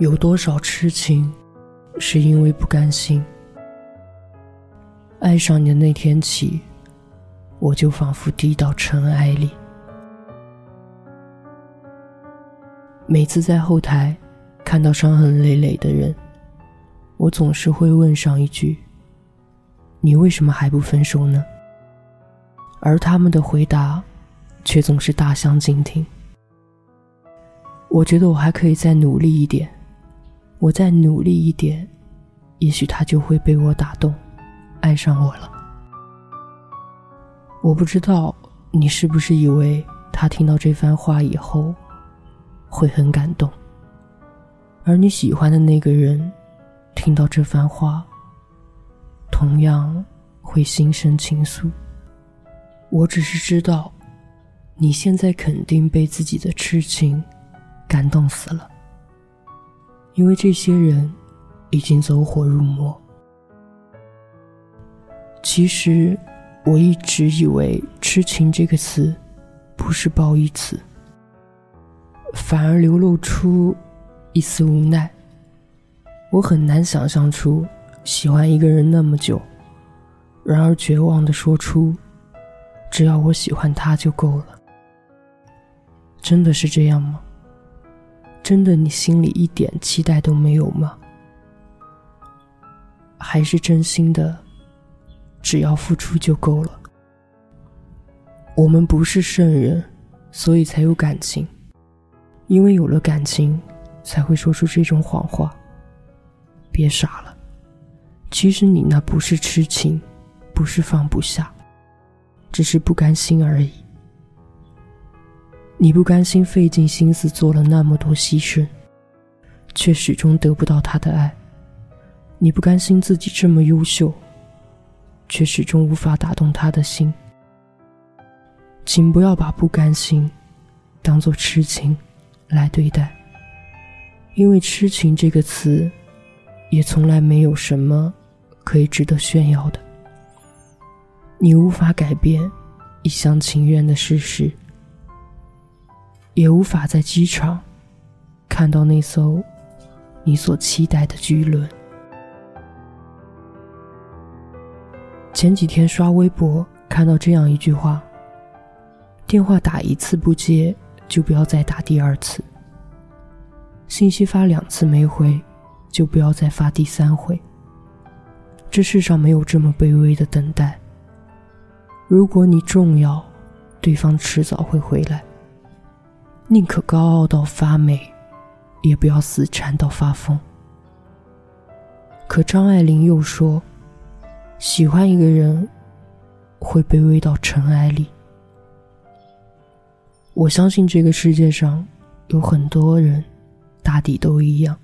有多少痴情，是因为不甘心？爱上你的那天起，我就仿佛低到尘埃里。每次在后台看到伤痕累累的人，我总是会问上一句：“你为什么还不分手呢？”而他们的回答，却总是大相径庭。我觉得我还可以再努力一点。我再努力一点，也许他就会被我打动，爱上我了。我不知道你是不是以为他听到这番话以后会很感动，而你喜欢的那个人听到这番话同样会心生情愫。我只是知道，你现在肯定被自己的痴情感动死了。因为这些人已经走火入魔。其实，我一直以为“痴情”这个词不是褒义词，反而流露出一丝无奈。我很难想象出喜欢一个人那么久，然而绝望的说出“只要我喜欢他就够了”。真的是这样吗？真的，你心里一点期待都没有吗？还是真心的，只要付出就够了？我们不是圣人，所以才有感情。因为有了感情，才会说出这种谎话。别傻了，其实你那不是痴情，不是放不下，只是不甘心而已。你不甘心费尽心思做了那么多牺牲，却始终得不到他的爱；你不甘心自己这么优秀，却始终无法打动他的心。请不要把不甘心当做痴情来对待，因为痴情这个词也从来没有什么可以值得炫耀的。你无法改变一厢情愿的事实。也无法在机场看到那艘你所期待的巨轮。前几天刷微博看到这样一句话：电话打一次不接，就不要再打第二次；信息发两次没回，就不要再发第三回。这世上没有这么卑微的等待。如果你重要，对方迟早会回来。宁可高傲到发霉，也不要死缠到发疯。可张爱玲又说：“喜欢一个人，会卑微到尘埃里。”我相信这个世界上有很多人，大抵都一样。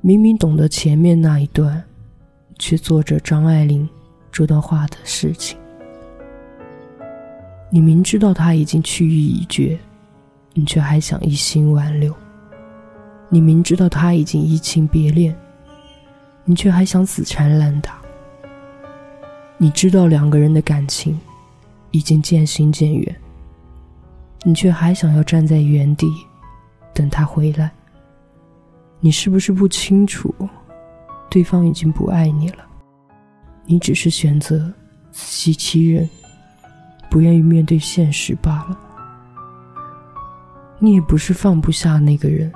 明明懂得前面那一段，却做着张爱玲这段话的事情。你明知道他已经去意已决，你却还想一心挽留；你明知道他已经移情别恋，你却还想死缠烂打。你知道两个人的感情已经渐行渐远，你却还想要站在原地等他回来。你是不是不清楚，对方已经不爱你了？你只是选择自欺欺人。不愿意面对现实罢了。你也不是放不下那个人，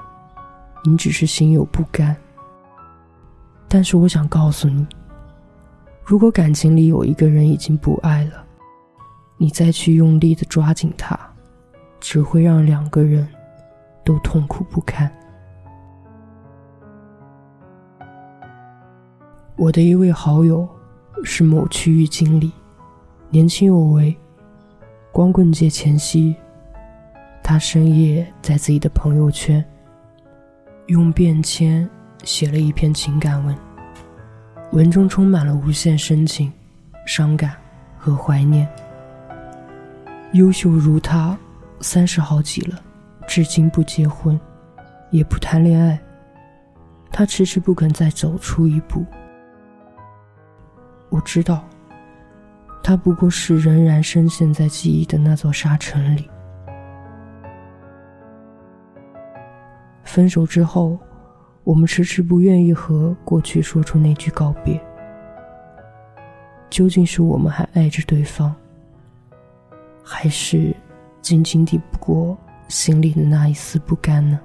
你只是心有不甘。但是我想告诉你，如果感情里有一个人已经不爱了，你再去用力的抓紧他，只会让两个人都痛苦不堪。我的一位好友是某区域经理，年轻有为。光棍节前夕，他深夜在自己的朋友圈用便签写了一篇情感文，文中充满了无限深情、伤感和怀念。优秀如他，三十好几了，至今不结婚，也不谈恋爱，他迟迟不肯再走出一步。我知道。他不过是仍然深陷在记忆的那座沙城里。分手之后，我们迟迟不愿意和过去说出那句告别。究竟是我们还爱着对方，还是仅仅抵不过心里的那一丝不甘呢？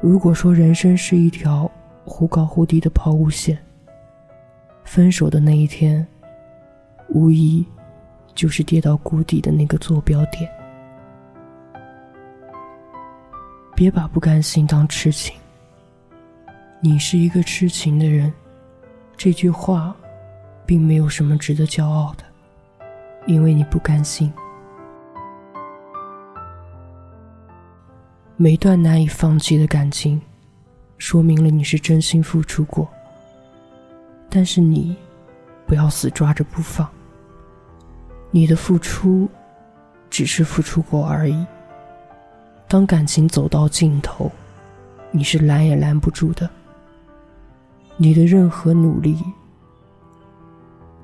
如果说人生是一条忽高忽低的抛物线，分手的那一天，无疑就是跌到谷底的那个坐标点。别把不甘心当痴情，你是一个痴情的人。这句话，并没有什么值得骄傲的，因为你不甘心。每段难以放弃的感情，说明了你是真心付出过。但是你，不要死抓着不放。你的付出，只是付出过而已。当感情走到尽头，你是拦也拦不住的。你的任何努力，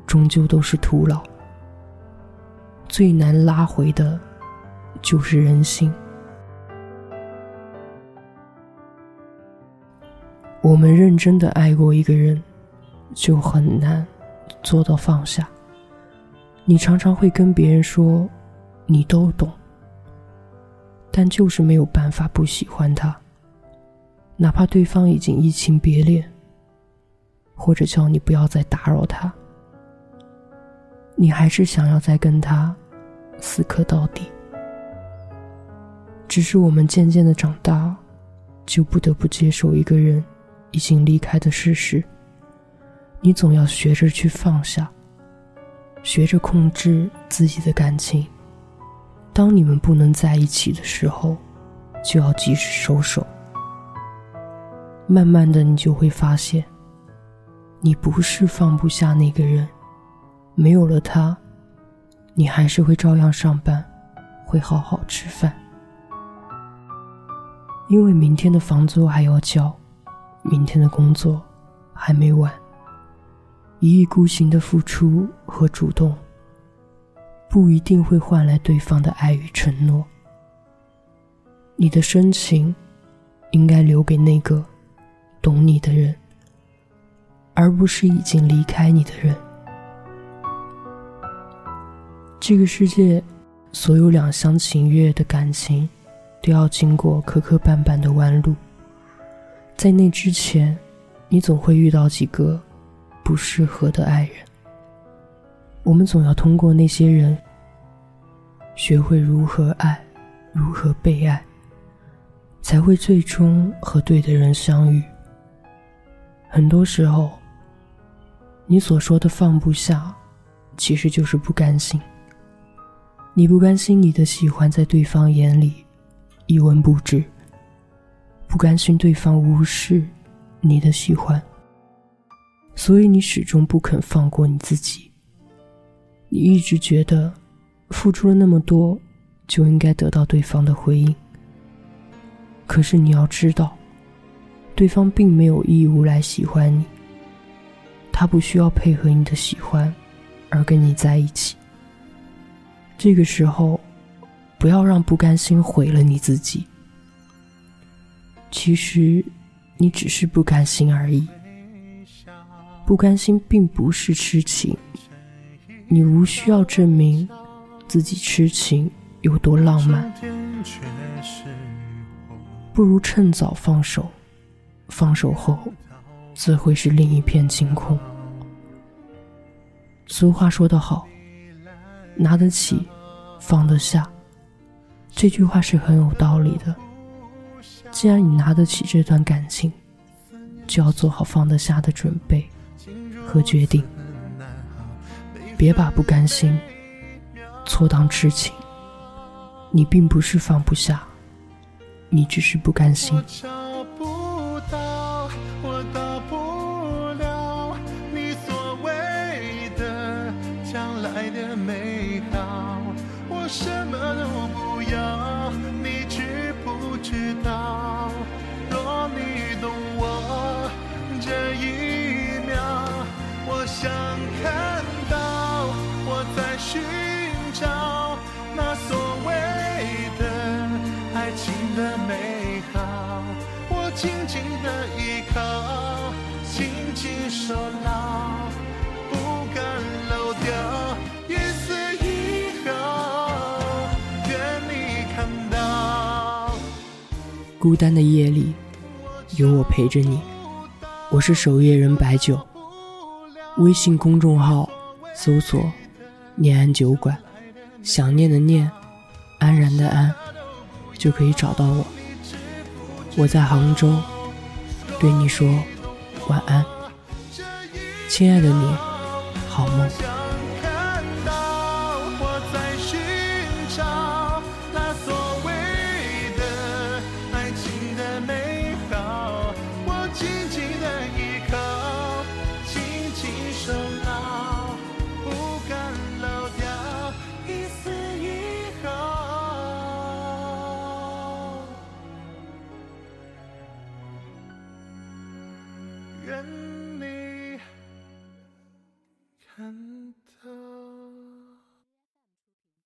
终究都是徒劳。最难拉回的，就是人心。我们认真的爱过一个人，就很难做到放下。你常常会跟别人说，你都懂，但就是没有办法不喜欢他，哪怕对方已经移情别恋。或者叫你不要再打扰他，你还是想要再跟他死磕到底。只是我们渐渐的长大，就不得不接受一个人已经离开的事实。你总要学着去放下，学着控制自己的感情。当你们不能在一起的时候，就要及时收手。慢慢的，你就会发现。你不是放不下那个人，没有了他，你还是会照样上班，会好好吃饭。因为明天的房租还要交，明天的工作还没完。一意孤行的付出和主动，不一定会换来对方的爱与承诺。你的深情，应该留给那个懂你的人。而不是已经离开你的人。这个世界，所有两厢情愿的感情，都要经过磕磕绊绊的弯路。在那之前，你总会遇到几个不适合的爱人。我们总要通过那些人，学会如何爱，如何被爱，才会最终和对的人相遇。很多时候。你所说的放不下，其实就是不甘心。你不甘心你的喜欢在对方眼里一文不值，不甘心对方无视你的喜欢，所以你始终不肯放过你自己。你一直觉得，付出了那么多，就应该得到对方的回应。可是你要知道，对方并没有义务来喜欢你。他不需要配合你的喜欢，而跟你在一起。这个时候，不要让不甘心毁了你自己。其实，你只是不甘心而已。不甘心并不是痴情，你无需要证明自己痴情有多浪漫。不如趁早放手，放手后。自会是另一片晴空。俗话说得好，拿得起，放得下。这句话是很有道理的。既然你拿得起这段感情，就要做好放得下的准备和决定。别把不甘心错当痴情。你并不是放不下，你只是不甘心。守牢不敢漏掉一丝一毫愿你看到孤单的夜里有我陪着你。我是守夜人白酒。微信公众号搜索念安酒馆想念的念安然的安就可以找到我。我在杭州对你说晚安。亲爱的你，好梦。